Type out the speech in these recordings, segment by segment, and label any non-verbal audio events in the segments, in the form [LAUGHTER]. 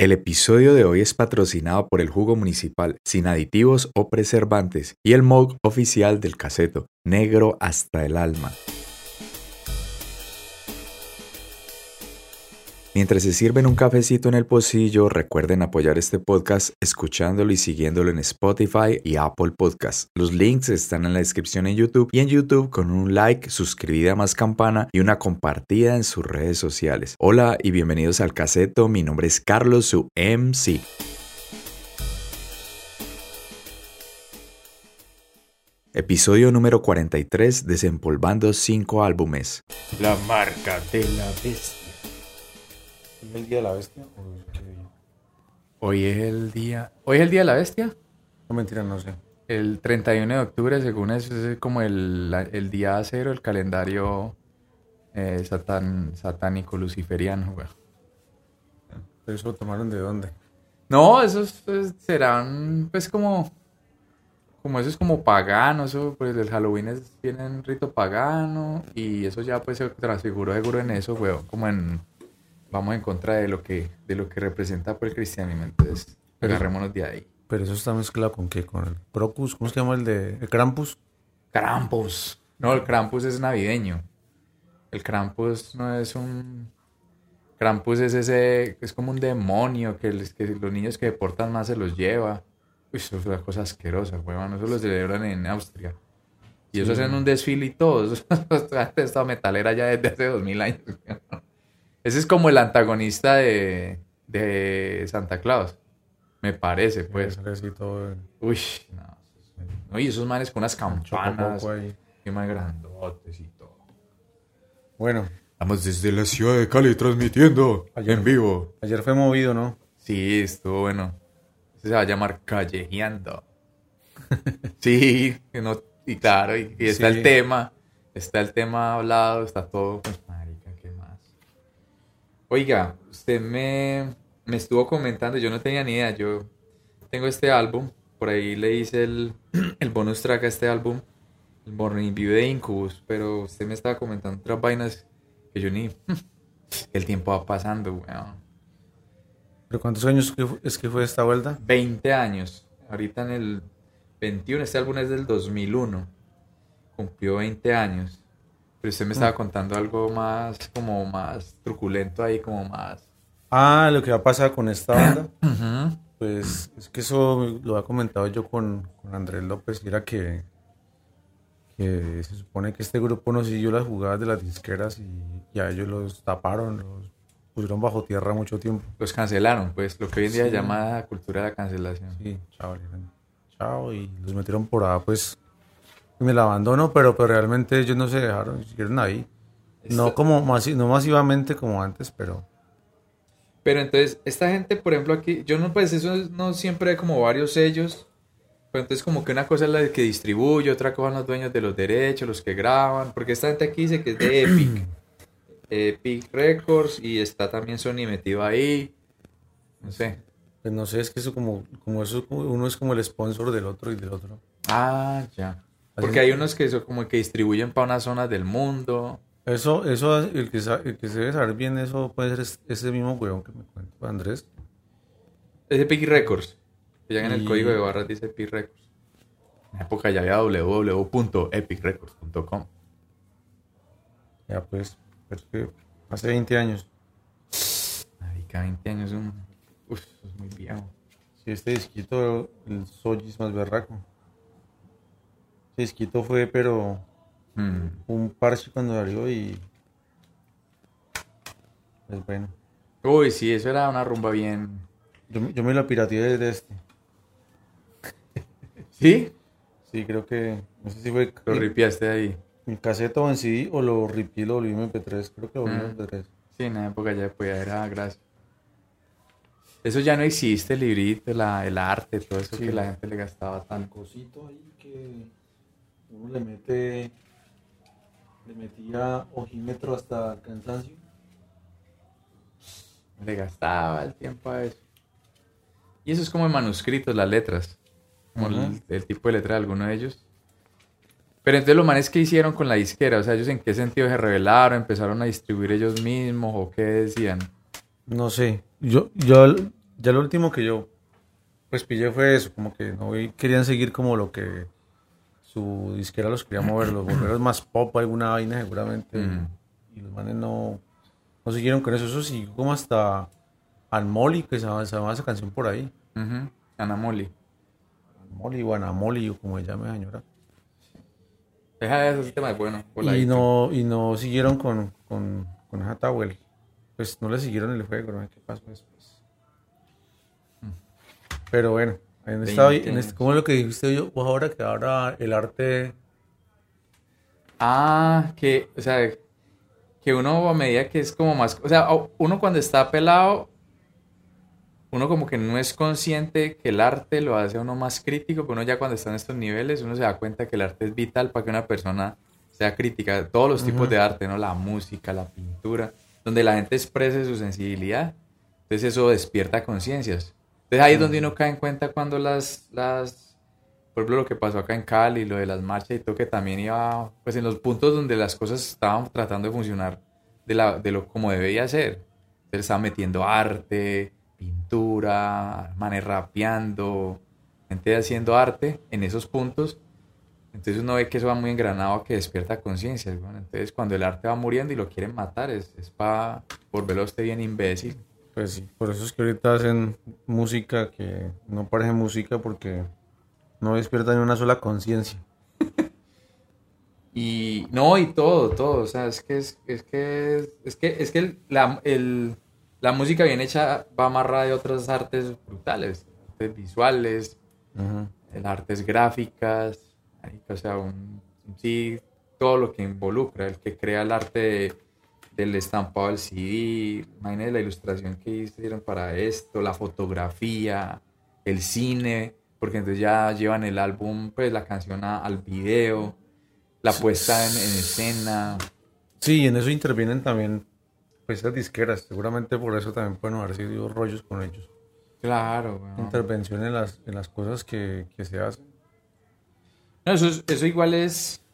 El episodio de hoy es patrocinado por el jugo municipal, sin aditivos o preservantes, y el mug oficial del caseto, negro hasta el alma. Mientras se sirven un cafecito en el pocillo, recuerden apoyar este podcast escuchándolo y siguiéndolo en Spotify y Apple Podcasts. Los links están en la descripción en YouTube y en YouTube con un like, suscribida más campana y una compartida en sus redes sociales. Hola y bienvenidos al caseto, mi nombre es Carlos, su MC. Episodio número 43, desempolvando 5 álbumes. La marca de la bestia. ¿Es el día de la bestia o qué día? Hoy es el día. ¿Hoy es el día de la bestia? No, mentira, no sé. El 31 de octubre, según eso, es como el, el día cero del calendario eh, satan- satánico luciferiano, güey. ¿Pero eso lo tomaron de dónde? No, esos pues, serán, pues, como. Como eso es como pagano, eso, pues el Halloween es, tiene un rito pagano y eso ya pues se transfiguró seguro en eso, güey, como en, vamos en contra de lo que, de lo que representa pues el cristianismo, entonces Pero- agarrémonos de ahí. Pero eso está mezclado con qué? Con el Crocus, ¿cómo se llama el de el Krampus? Krampus. No, el Krampus es navideño. El Krampus no es un... Krampus es ese... Es como un demonio que, les- que los niños que deportan más se los lleva. Uy, eso es una cosa asquerosa, huevón. Eso lo celebran en Austria. Y eso Sí. hacen un desfile y todo. Eso es esta metalera ya desde hace dos mil años. Ese es como el antagonista de, de Santa Claus. Me parece, pues. Todo el Uy, no. no, Y esos manes con unas campanas. ahí. Qué más grandotes y todo. Bueno, Estamos desde la ciudad de Cali transmitiendo Ayer. en vivo. ayer fue movido, ¿no? Sí, estuvo bueno. Ese se va a llamar Callejeando. [LAUGHS] sí, que no- y claro, y, y está Sí. el tema. Está el tema hablado, está todo. Pues. Oiga, usted me, me estuvo comentando, yo no tenía ni idea. Yo tengo este álbum, por ahí le hice el, [CLEARS THROAT] el bonus track a este álbum, el Morning View de Incubus, pero usted me estaba comentando otras vainas que yo ni. [LAUGHS] El tiempo va pasando, weón. ¿Pero cuántos años es que fue esta vuelta? 20 años. Ahorita en el 21, este álbum es del 2001. Cumplió 20 años. Pero usted me estaba contando algo más, como más truculento ahí, como más. Ah, lo que va a pasar con esta banda. [CLEARS THROAT] Pues es que eso lo había comentado yo con, con Andrés López, y era que, que se supone que este grupo no siguió las jugadas de las disqueras y, y a ellos los taparon, los pusieron bajo tierra mucho tiempo. Los cancelaron, pues, lo que hoy en día Sí. se llama cultura de la cancelación. Sí, chao, chao, y los metieron por ahí, pues, en el abandono, pero, pero realmente ellos no se dejaron, siguieron ahí. No Esta- como masi- no masivamente como antes, pero Pero entonces, esta gente, por ejemplo, aquí, yo no, pues eso es- no siempre hay como varios sellos. Pero entonces como que una cosa es la que distribuye, otra cosa son los dueños de los derechos, los que graban. Porque esta gente aquí dice que es de Epic. [CLEARS THROAT] Epic Records y está también Sony metido ahí. No sé. pues no sé, es que eso como, como eso, uno es como el sponsor del otro y del otro. Ah, ya. Porque hay unos que son como que distribuyen para unas zonas del mundo. Eso, eso, el que, sa- el que se debe saber bien eso puede ser es- ese mismo weón que me cuento, Andrés. Es Epic Records. Que ya en el Y- código de barras dice Epic Records. En la época ya había www.epicrecords.com. Ya pues, hace 20 años. Marica, 20 años es un... Uf, es muy viejo. Sí, este disquito, el Sojis más berraco. Disquito fue, pero Mm. un parche cuando salió y... Pues bueno. Uy, sí, eso era una rumba bien... Yo, me- yo me lo pirateé desde este. [LAUGHS] ¿Sí? Sí, creo que... No sé si fue Lo en, ripiaste ahí. en caseta o en CD o lo ripié y lo volví en MP3. Creo que lo volví en Mm. MP3. Sí, en la época ya podía era gracias. Eso ya no existe, el librito, la, el arte, todo eso Sí. que la gente le gastaba tan cosito ahí que uno le mete le metía ojímetro hasta el cansancio Le gastaba el tiempo a eso. Y eso es como en manuscritos, las letras. Como el tipo de letra de alguno de ellos. Pero entonces los manes que hicieron con la disquera, o sea, ellos en qué sentido se revelaron, empezaron a distribuir ellos mismos o qué decían. No sé. Yo, yo ya lo último que yo pues pillé fue eso, como que no querían seguir como lo que su disquera los quería mover, los volveros más pop, alguna vaina seguramente. Y los manes no, no siguieron con eso. Eso siguió como hasta Anmoli, que se llama, esa canción por ahí. Anamoli. Anamoli o Anamoli, o como se llame señora. Deja ese tema es bueno. Y no, y no siguieron con, con, con esa Pues no le siguieron el juego, no sé qué pasó después. Mm. Pero bueno, en esta, en este, ¿cómo es lo que dijiste yo ahora? Que ahora el arte... Ah, que, o sea, que uno a medida que es como más... O sea, uno cuando está pelado, uno como que no es consciente que el arte lo hace a uno más crítico, pero uno ya cuando está en estos niveles, uno se da cuenta que el arte es vital para que una persona sea crítica. Todos los tipos de arte, ¿no? La música, la pintura, donde la gente exprese su sensibilidad. Entonces eso despierta conciencias. Entonces ahí es donde uno cae en cuenta cuando las, las, por ejemplo, lo que pasó acá en Cali, lo de las marchas y todo, que también iba, pues en los puntos donde las cosas estaban tratando de funcionar de, la, de lo como debía ser. Entonces estaba metiendo arte, pintura, manes rapeando, gente haciendo arte en esos puntos. Entonces uno ve que eso va muy engranado que despierta conciencia. Entonces cuando el arte va muriendo y lo quieren matar es, es para volverlo a usted bien imbécil. Pues sí, por eso es que ahorita hacen música que no parece música porque no despierta ni una sola conciencia. [LAUGHS] y no, y todo, todo. O sea, es que es, es que es que es que la, la música bien hecha va amarrada de otras artes brutales, artes visuales, artes gráficas, o sea, sí, todo lo que involucra, el que crea el arte del estampado del CD, imagínense la ilustración que hicieron para esto, la fotografía, el cine, porque entonces ya llevan el álbum, pues la canción al video, la puesta en, escena. Sí, en eso intervienen también pues esas disqueras, seguramente por eso también pueden haber sido rollos con ellos. Claro. Intervención en las, en las cosas que, que se hacen. No, eso, eso igual es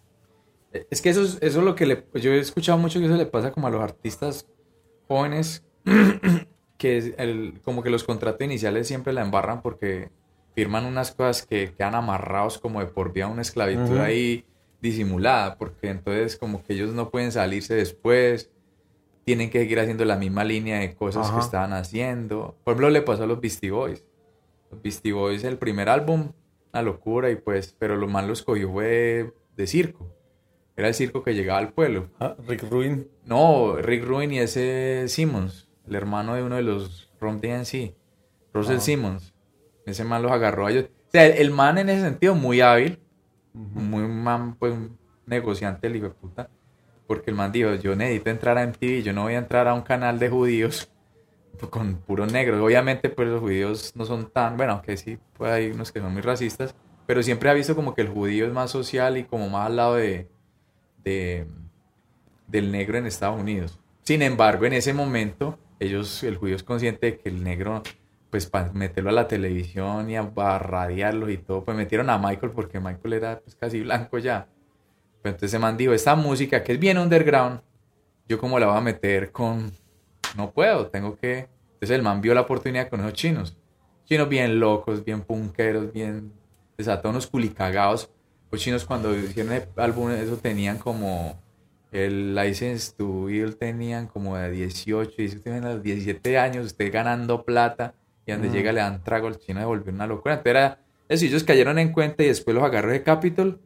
es que eso es, eso lo que le, yo he escuchado mucho que eso le pasa como a los artistas jóvenes, [CLEARS THROAT] que el, como que los contratos iniciales siempre la embarran porque firman unas cosas que quedan amarrados como de por vida una esclavitud ahí disimulada, porque entonces como que ellos no pueden salirse después, tienen que seguir haciendo la misma línea de cosas que estaban haciendo. Por ejemplo, le pasó a los Beastie Boys. Los Beastie Boys, el primer álbum, una locura, y pues, pero lo más lo escogió fue de circo. Era el circo que llegaba al pueblo. Ah, Rick Ruin. No, Rick Ruin y ese Simmons, el hermano de uno de los Rom DNC, Russell ah. Simmons. Ese man los agarró a ellos. O sea, el, man en ese sentido muy hábil, muy man, pues un negociante el hijo de puta. Porque el man dijo, yo necesito entrar a MTV, yo no voy a entrar a un canal de judíos [LAUGHS] con puros negros. Obviamente, pues los judíos no son tan, bueno, aunque sí, pues hay unos que son muy racistas, pero siempre ha visto como que el judío es más social y como más al lado de, de, del negro en Estados Unidos. Sin embargo, en ese momento, ellos, el judío es consciente de que el negro, pues para meterlo a la televisión y a, radiarlo y todo, pues metieron a Michael porque Michael era pues, casi blanco ya. Entonces se man dijo, esta música que es bien underground, yo como la voy a meter con... No puedo, tengo que... Entonces el man vio la oportunidad con esos chinos. Chinos bien locos, bien punqueros, bien desatados, culicagados los chinos cuando hicieron el álbum, eso tenían como el license to Ill tenían como de 18, y si tienen los 17 años, usted ganando plata, y donde llega le dan trago al chino de volver una locura. Entonces era eso, ellos cayeron en cuenta y después los agarró de Capitol,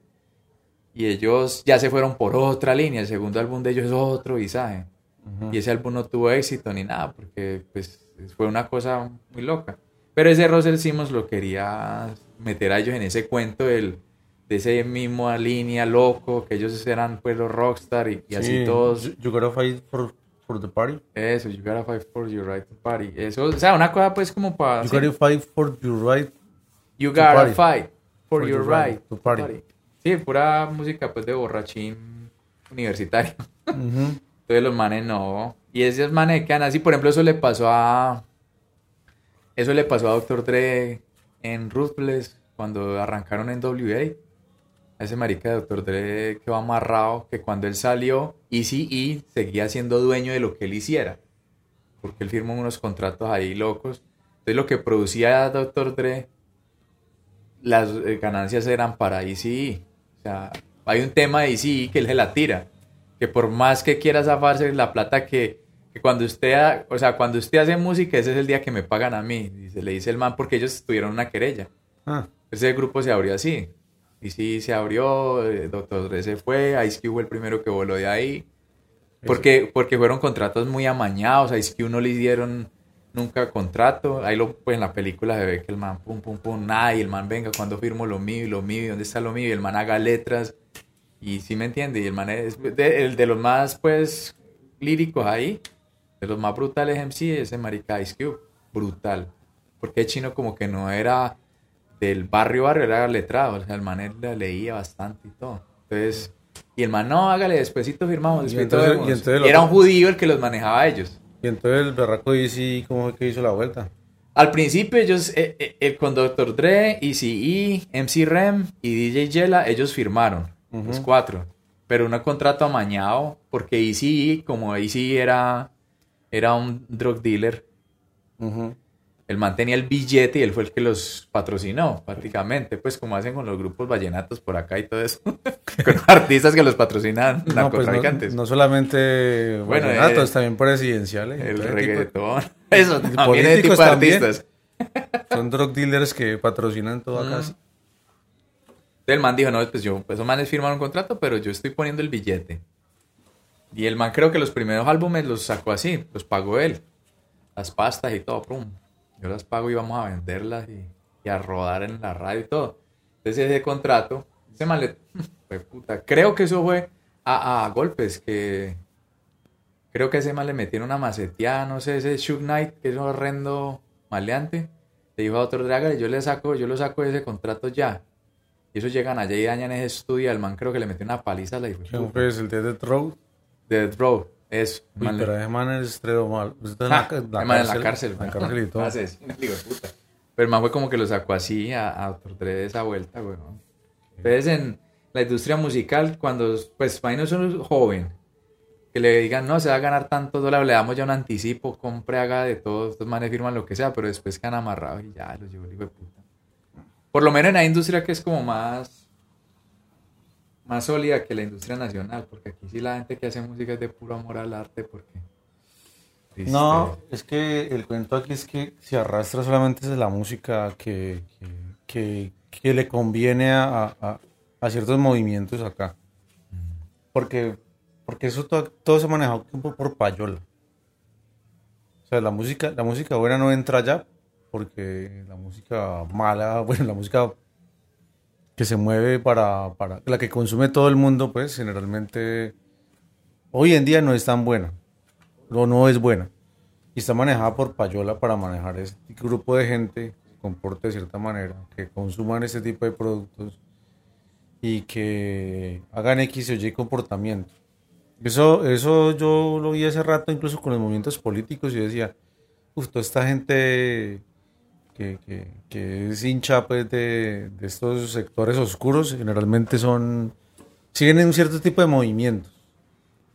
y ellos ya se fueron por otra línea, el segundo álbum de ellos es otro visaje. Y ese álbum no tuvo éxito ni nada, porque pues fue una cosa muy loca. Pero ese Russell Simmons lo quería meter a ellos en ese cuento del de ese mismo línea loco, que ellos eran pues los rockstar y, así todos. You, gotta fight for, for, the party. Eso, you gotta fight for your right to party. Eso, o sea, una cosa pues como para... You gotta fight for your right You gotta fight for, your, right, to party. Sí, pura música pues de borrachín universitario. Entonces los manes no. Y esos manes quedan así, por ejemplo, eso le pasó a... Eso le pasó a Dr. Dre en Ruthless cuando arrancaron en WA ese marica de Dr. Dre quedó amarrado que cuando él salió, Easy seguía siendo dueño de lo que él hiciera. Porque él firmó unos contratos ahí locos. Entonces lo que producía Dr. Dre, las eh, ganancias eran para ECE. O sea, hay un tema de ECE que él se la tira. Que por más que quiera zafarse la plata que, que cuando usted, ha- o sea, cuando usted hace música, ese es el día que me pagan a mí. Dice, le dice el man, porque ellos tuvieron una querella. Ah, Ese grupo se abrió así. Y sí, se abrió, eh, Dr. Dre se fue, Ice Cube fue el primero que voló de ahí. Porque, porque fueron contratos muy amañados, a Ice Cube no le dieron nunca contrato. Ahí lo, pues en la película se ve que el man, pum, pum, pum, nada, y el man, venga, cuando firmo lo mío y lo mío, dónde está lo mío, y el man haga letras. Y sí me entiende, y el man es de, el de los más, pues, líricos ahí, de los más brutales MC, ese marica Ice Cube, brutal. Porque el chino como que no era del barrio barrio, era letrado, o sea, el man la leía bastante y todo. Entonces, y el man, no, hágale, despuésito firmamos, Y despuesito entonces- vemos. y entonces el Y era un judío el que los manejaba a ellos. y entonces el berraco dice cómo fue que hizo la vuelta. Al principio ellos, eh, eh, el con Dr. Dre, ECE, MC Rem y DJ Yela, ellos firmaron, los cuatro. Pero un contrato amañado, porque ECE, como ECE era, era un drug dealer, man tenía el billete y él fue el que los patrocinó, prácticamente, pues como hacen con los grupos vallenatos por acá y todo eso, [LAUGHS] con artistas que los patrocinan No, pues no, solamente Bueno, vallenatos, eh, también presidenciales. el tipo reggaetón, [LAUGHS] eso también es tipo políticos de también. artistas. Son drug dealers que patrocinan todo acá. El man dijo, no, pues yo, pues esos manes firmaron un contrato, pero yo estoy poniendo el billete. Y el man creo que los primeros álbumes los sacó así, los pagó él. Las pastas y todo, pum. Yo las pago y vamos a venderlas y, y a rodar en la radio y todo. Entonces ese contrato, ese man le... [LAUGHS] Fue puta. Creo que eso fue a, a golpes, que... Creo que ese man le metieron una maceteada, no sé, ese Shook Knight, que es un horrendo maleante. Le dijo a otro Draga, yo le saco, yo lo saco de ese contrato ya. Y eso llegan allá y dañan ese estudio. El man creo que le metió una paliza a la hijo de ¿Quién fue ese? el de Death Row? Death Row. Es. Uy, pero ese man es estreno mal. Está en Ah, la, el man en la cárcel. En la cárcel y todo. Asesino, puta. Pero el man fue como que lo sacó así a, a Dr. Dre de esa vuelta, weón. Entonces en la industria musical, cuando, pues, imagínate un joven, que le digan, no, se va a ganar tantos dólares, le damos ya un anticipo, compre, haga de todo, estos manes firman lo que sea, pero después quedan amarrados y ya, los llevó el hijo de puta. Por lo menos en la industria que es como más, más sólida que la industria nacional, porque aquí sí la gente que hace música es de puro amor al arte, porque... No, triste. es que el cuento aquí es que se arrastra solamente es la música que, que, que- que le conviene a, a- a ciertos movimientos acá. Porque, porque eso todo, todo se ha manejado por, por payola. O sea, la música, la música buena no entra allá porque la música mala, [LAUGHS] bueno, la música que se mueve para, para la que consume todo el mundo, pues generalmente hoy en día no es tan buena no, no es buena. Y está manejada por payola para manejar ese grupo de gente que se comporte de cierta manera, que consuman ese tipo de productos y que hagan X o Y comportamiento. Eso, eso yo lo vi hace rato incluso con los movimientos políticos y decía, toda esta gente que, que- que es hincha pues, de, de estos sectores oscuros generalmente son, siguen en un cierto tipo de movimientos.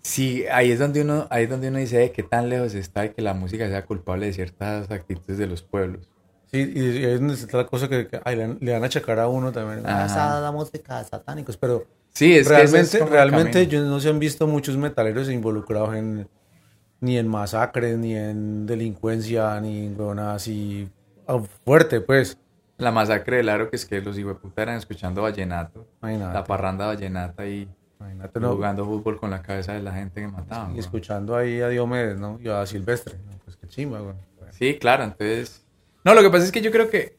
Sí, ahí es donde uno, ahí es donde uno dice "Eh, qué tan lejos está de que la música sea culpable de ciertas actitudes de los pueblos. Sí, y ahí es donde está la cosa que, que, ay, le, le van a achacar a uno también. Ajá. Ah, esa la música de satánicos. Pero Sí, es que ese es realmente, realmente ellos no se han visto muchos metaleros involucrados en ni en masacres, ni en delincuencia, ni en nada así ah, fuerte, pues. La masacre del aro que es que los hijueputas eran escuchando vallenato, Imagínate. la parranda vallenata y Imagínate, no, jugando fútbol con la cabeza de la gente que mataban. y escuchando ahí a Diomedes, ¿no? Y a Silvestre. ¿no? Pues qué chimba, güey. Sí, claro, entonces... No, lo que pasa es que yo creo que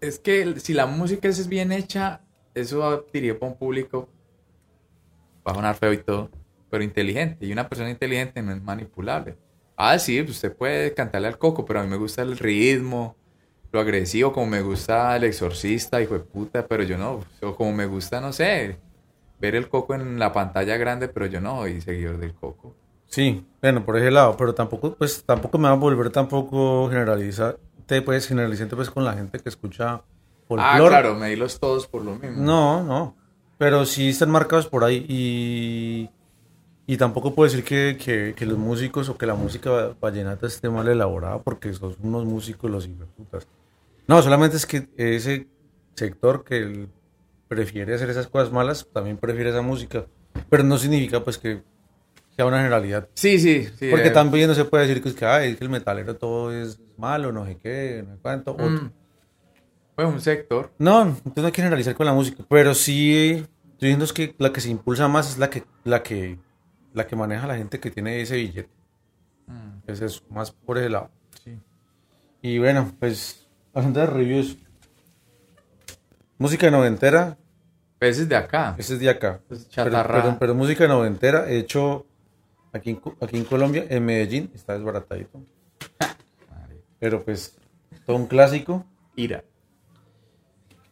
es que si la música es bien hecha, eso diría para un público, va a sonar feo y todo, pero inteligente. Y una persona inteligente no es manipulable. Ah, sí, pues usted puede cantarle al coco, pero a mí me gusta el ritmo, lo agresivo, como me gusta el exorcista, hijo de puta, pero yo no. O como me gusta, no sé, ver el coco en la pantalla grande, pero yo no soy seguidor del coco. Sí, bueno, por ese lado, pero tampoco, pues, tampoco me va a volver tampoco generalizar, te puedes generalizante pues con la gente que escucha folclore. Ah, claro, medirlos todos por lo mismo. No, no. Pero sí están marcados por ahí. Y, Y tampoco puedo decir que, que, que los músicos o que la música vallenata esté mal elaborada porque son unos músicos los putas. No, solamente es que ese sector que prefiere hacer esas cosas malas también prefiere esa música. Pero no significa pues que sea una generalidad. Sí, sí, sí. Porque eh, también no se puede decir que, es que, ay, es que el metalero todo es malo, no sé qué, no sé cuánto. Mm, Pues un sector. No, entonces no hay que generalizar con la música. Pero sí, estoy diciendo es que la que se impulsa más es la que, la que, la que maneja la gente que tiene ese billete. Mm, Es eso, más por ese lado. sí. Y bueno, pues, hablando de reviews. Música noventera, Pues ese es de acá. ese es de acá. Pues Pero, pero, pero música noventera, hecho aquí en, aquí en Colombia, en Medellín, está desbaratadito. [LAUGHS] Pero pues, todo un clásico. Ira.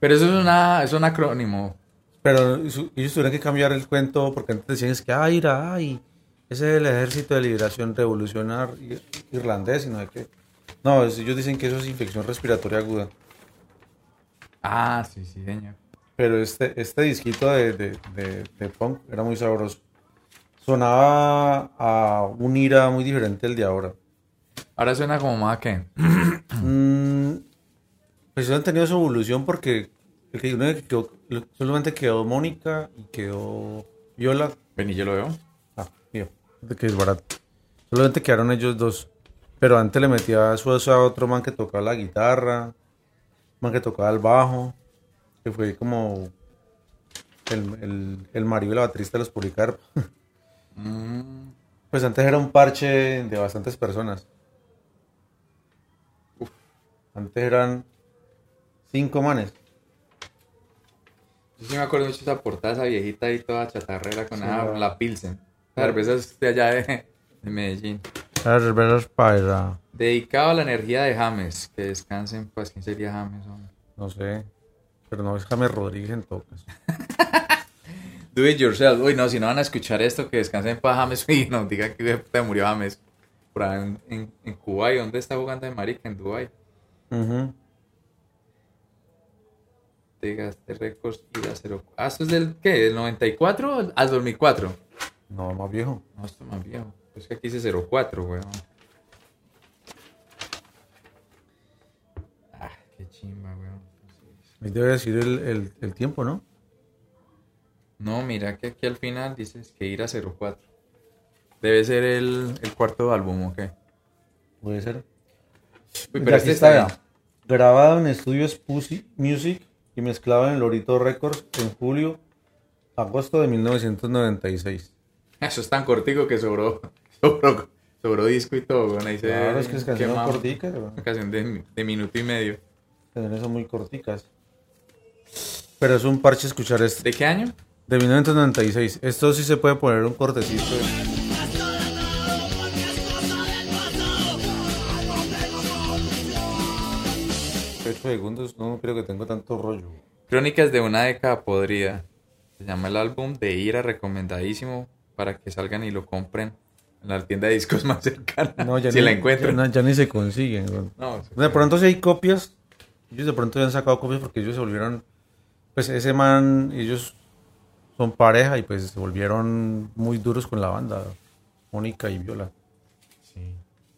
Pero eso es, una, es un acrónimo. Pero ellos tuvieron que cambiar el cuento porque antes decían es que, ay, ira, ay, ese es el ejército de liberación revolucionario ir- irlandés y no sé qué. No, es- ellos dicen que eso es infección respiratoria aguda. Ah, sí, sí, señor. Pero este, este disquito de, de, de- de punk era muy sabroso. Sonaba a un ira muy diferente al de ahora. Ahora suena como más que. Mm, pues han tenido su evolución porque el que, uno solamente quedó Mónica y quedó Viola Vení, yo lo veo. Ah, mío. De que es barato. Solamente quedaron ellos dos. Pero antes le metía su a otro man que tocaba la guitarra, man que tocaba el bajo, que fue como el, el, el marido y la baterista de los Policarp. [LAUGHS] Mm, Pues antes era un parche de bastantes personas. Uf. Antes eran cinco manes. Yo sí me acuerdo mucho de esa portada, esa viejita ahí toda chatarrera con Sí, esa- la- la Pilsen. La cerveza es de allá de, de Medellín. para... Dedicado a la energía de James. Que descansen, pues, ¿quién sería James? hombre? No sé. Pero no es James Rodríguez en todo caso. [LAUGHS] Do it yourself. Uy, no, si no van a escuchar esto, que descansen para James [LAUGHS] y nos digan que te murió James. Por ahí en, en, en Kuwait, ¿dónde está jugando de marica? En Dubai. Ujú. Te gasté récords y 0. Ah, ¿esto es del qué? ¿Del 94 al 2004? No, más viejo. No, esto es más viejo. Es que aquí dice 04, weón. Ah, qué chimba, weón. Ahí debe decir el, el, el tiempo, ¿no? No, mira que aquí al final dices que ir a 04. Debe ser el, el cuarto álbum, ¿o qué? Puede ser. Uy, pero aquí este está, está. Grabado en estudios Pussy Music y mezclado en Lorito Records en julio, agosto de 1996. Eso es tan cortico que sobró, [LAUGHS] sobró, sobró disco y todo, weón. Ahí se Claro, es que es canción cortica. Una canción de, de minuto y medio. Canciones son muy corticas. Pero es un parche escuchar esto. ¿De qué año? De 1996. Esto sí se puede poner un cortecito. Ocho segundos, no creo que tengo tanto rollo. Crónicas de una década podrida. Se llama el álbum de Ira, recomendadísimo para que salgan y lo compren en la tienda de discos [LAUGHS] más cercana. No, ya si ni, la encuentran. Ya, ya ni se consiguen. No, De pronto si hay copias, ellos de pronto ya han sacado copias porque ellos se volvieron, pues ese man, ellos son pareja y pues se volvieron muy duros con la banda, Mónica y Viola. Sí.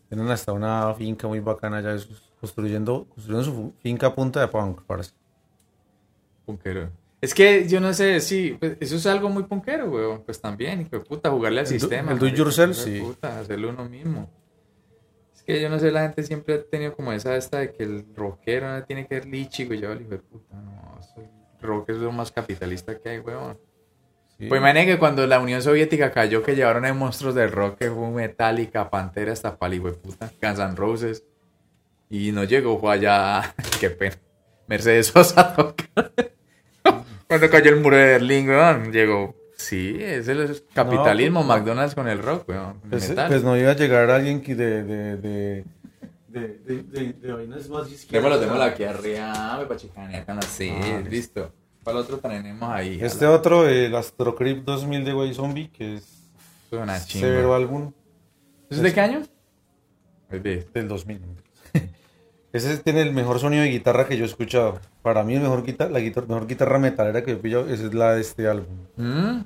Tienen hasta una finca muy bacana ya, esos, construyendo, construyendo su finca a punta de punk, parece. Punkero. Es que yo no sé, sí, pues, eso es algo muy punkero, weón. Pues también, hijo de puta, jugarle al El do- sistema. el do yourself, de sí. Puta, hacerlo uno mismo. Es que yo no sé, la gente siempre ha tenido como esa esta de que el rockero no tiene que ser lichigo. Y yo, hijo de puta, no, el rock es lo más capitalista que hay, weón. Sí. Pues imagínate que cuando la Unión Soviética cayó, que llevaron a monstruos del rock, que fue Metallica, Pantera, hasta pali, de puta, Guns N' Roses. Y no llegó, fue allá, [LAUGHS] qué pena, Mercedes Sosa. [LAUGHS] Cuando cayó el muro de Berlín, weón, llegó. Sí, es el capitalismo, pues, no. McDonald's con el rock, weón. Pues, metal. pues no iba a llegar alguien que de, de, de, de, de, de- de vainas más izquierdas. Démoslo, aquí arriba, me pachicanear con así, Ah, listo. ¿Cuál otro tenemos ahí? Este otro, el Astrocrypt 2000 de Way Zombie, que es chimba. severo álbum ¿Eso es de qué año? Es de- del 2000. Ese tiene el mejor sonido de guitarra que yo he escuchado. Para mí, el mejor guitarra, la guitar- mejor guitarra metalera que he pillado esa es la de este álbum. ¿Mm?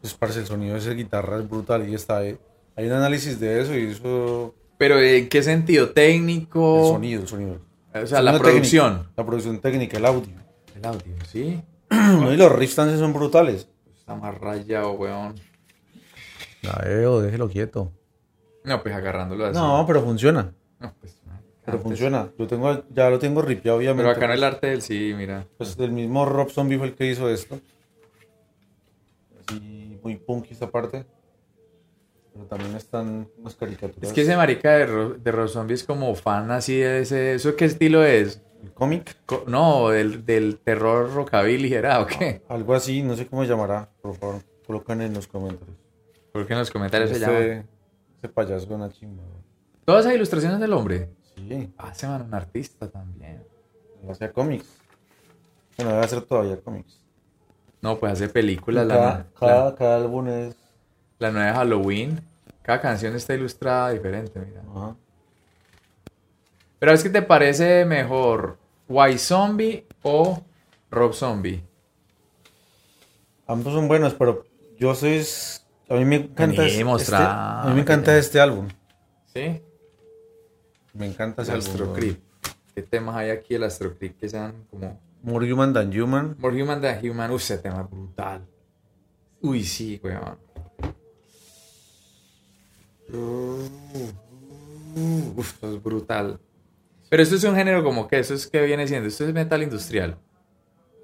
Pues, parce, el sonido de esa guitarra es brutal y está ahí. Hay un análisis de eso y eso... Pero ¿en qué sentido? ¿Técnico? El sonido, el sonido. O sea, la producción. técnico, la producción técnica, el audio. El audio, ¿sí? [CLEARS THROAT] No, y los riffs también son brutales. Está más rayado, weón. La veo, déjelo quieto. No, pues agarrándolo así. No, pero funciona. No, pues, Pero antes- funciona. Lo tengo, ya lo tengo ripeado, obviamente. Pero acá no el arte del sí, mira. Pues el mismo Rob Zombie fue el que hizo esto. Así, muy punky esta parte. Pero también están unas caricaturas. Es que ese marica de, Ro- de Rob Zombie es como fan así de ese... ¿Eso qué estilo es? El cómic, Co- No, del, del terror rockabilly, ¿era o qué? algo así, no sé cómo se llamará. Por favor, colocan en los comentarios. Porque en los comentarios se llama. Este, este payaso es una chimba. Todas esas ilustraciones del hombre. Sí, Ah, se van un artista también. él hacía cómics. Bueno, debe hacer todavía cómics. No, pues hace películas. cada, La, cada, la, cada álbum es. la nueva Halloween. Cada canción está ilustrada diferente, mira. Ajá. Pero es que te parece mejor White Zombie o Rob Zombie. Ambos son buenos, pero yo soy. A mí me encanta. Este- a mí me encanta este álbum. ¿Sí? Me encanta El ese. Astro. Creep. ¿Qué temas hay aquí? El Astro Creep que sean como. More Human Than Human. More Human than Human. Uy, ese tema es brutal. Uy, sí, weón. Uf, esto es brutal. Pero esto es un género como que, eso es que viene siendo, esto es metal industrial.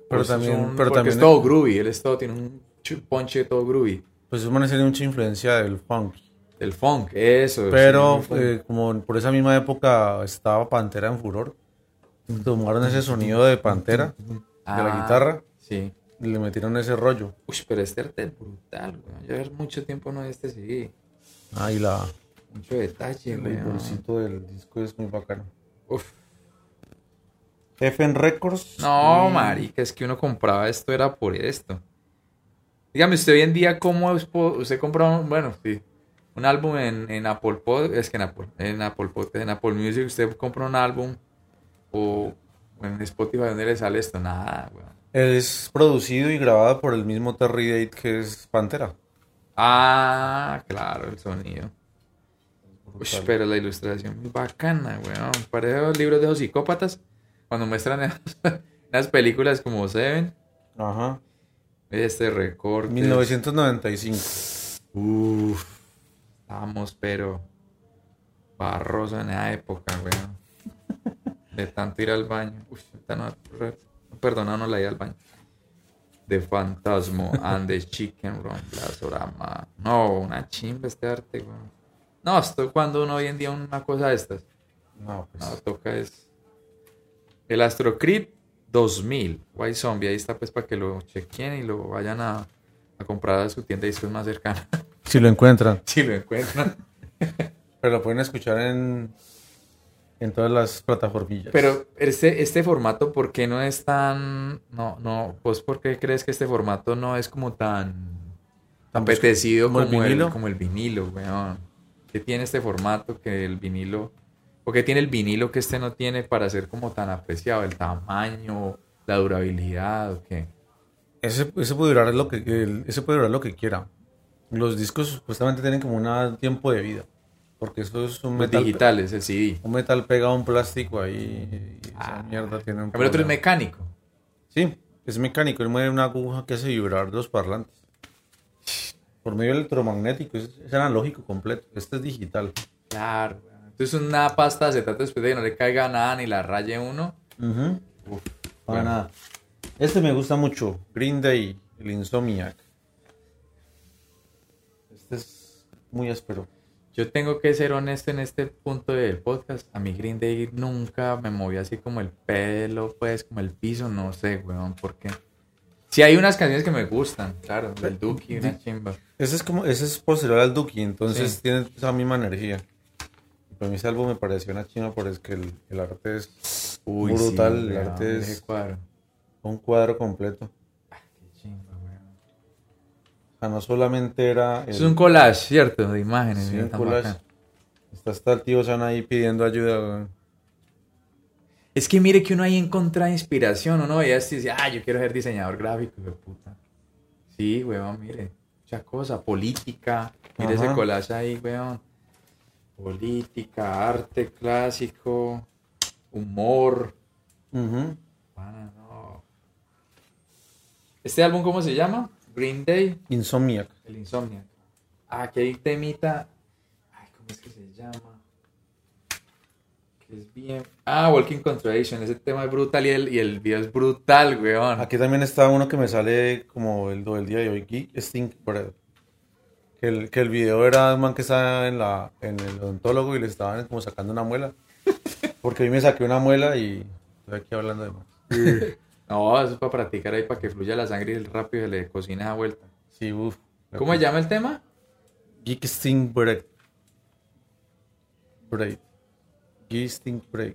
Pero Esto es también- un- pero también- es todo groovy, él es todo, tiene un ponche todo groovy. Pues eso van a ser mucha influencia del funk. Del funk, eso. Pero sí, eh, como por esa misma época estaba Pantera en furor, tomaron ese sonido de Pantera, de la Ah, guitarra, Sí. y le metieron ese rollo. Uy, pero este arte es brutal, weón. Yo hace mucho tiempo no este sí. Ah, y la, Mucho detalle, el bolsito del disco es muy bacano. Uf. FN Records. No, y- marica, es que uno compraba esto era por esto. Dígame, usted hoy en día, ¿cómo es usted compra un, bueno, sí, un álbum en, en Apple Pod, es que en Apple, en Apple Podcast, en Apple Music, usted compra un álbum o en Spotify, ¿dónde le sale esto? Nada, weón. Es producido y grabado por el mismo Terry Date que es Pantera. Ah, claro, el sonido. Uy, pero la ilustración es bacana, weón. Parece los libros de los psicópatas cuando muestran [LAUGHS] esas, las películas como Seven. Ajá. Este recorte. 1995. Uf, estábamos, pero barroso en esa época, weón. De tanto ir al baño. Ahorita no, re- perdona, no la iba al baño. De Fantasmo and the Chicken Run Blazorama. No, una chimba este arte, weón. No, esto cuando uno hoy en día una cosa de estas. No, pues. No, toca es. El Astro Creep 2000. White Zombie. Ahí está, pues, para que lo chequen y lo vayan a, a comprar a su tienda de discos más cercana. [LAUGHS] Si lo encuentran. [LAUGHS] si lo encuentran. [LAUGHS] Pero lo pueden escuchar en, en todas las plataformillas. Pero este, este formato, ¿por qué no es tan. No, no. ¿Vos por qué crees que este formato no es como tan. Tan apetecido como como, el como el vinilo, weón? ¿Qué tiene este formato que el vinilo. ¿O qué tiene el vinilo que este no tiene para ser como tan apreciado? ¿El tamaño? ¿La durabilidad? ¿O qué? Ese, ese puede durar lo que el- ese puede durar lo que quiera. Los discos supuestamente tienen como un tiempo de vida. Porque eso es un Los metal. digitales, el CD. Un metal pegado a un plástico ahí. Y esa Ah. mierda tiene un Pero otro es mecánico. Sí, es mecánico. Él mueve una aguja que hace vibrar los parlantes. Por medio electromagnético. Es, es analógico completo. Este es digital. Claro. Entonces una pasta de acetato después de que no le caiga nada ni la raye uno. Uf, Para bueno. nada. Este me gusta mucho. Green Day, el Insomniac. Muy áspero. Yo tengo que ser honesto en este punto del podcast. A mí Green Day nunca me movió así como el pelo, pues, como el piso, no sé, weón, por qué. Sí hay unas canciones que me gustan, claro, del Duki, una chimba. Ese es como, ese es posterior al Duki, entonces Sí. tiene esa misma energía. Para mí ese álbum me pareció una chima por es que el, el arte es Uy, brutal, sí, el arte es un cuadro completo. Sea, no solamente era el, Es un collage, ¿cierto? De imágenes. sí, un collage. bacán. Está hasta el tío San ahí pidiendo ayuda. Es que mire que uno ahí encuentra inspiración, uno veía esto y dice, ah, yo quiero ser diseñador gráfico, de puta. Sí, weón, mire. mucha cosa, política. Mire ese collage ahí, weón. Política, arte clásico, humor. No. ¿Este álbum cómo se llama? Green Day, Insomniac. el Insomnia. Ah, aquí hay temita. Ay, ¿cómo es que se llama? Que es bien. Ah, Walking Contradiction. Ese tema es brutal y el, y el video es brutal, weón. Aquí también está uno que me sale como el do del día de hoy, Geek Stink Bread. Que el, que el video era un man que estaba en, la, en el odontólogo y le estaban como sacando una muela. Porque hoy me saqué una muela y estoy aquí hablando de más. No, eso es para practicar ahí, para que fluya la sangre y el rápido se le cocina esa vuelta. Sí, uff. ¿Cómo se llama el tema? Bread. Bread. Geek Stink Bread.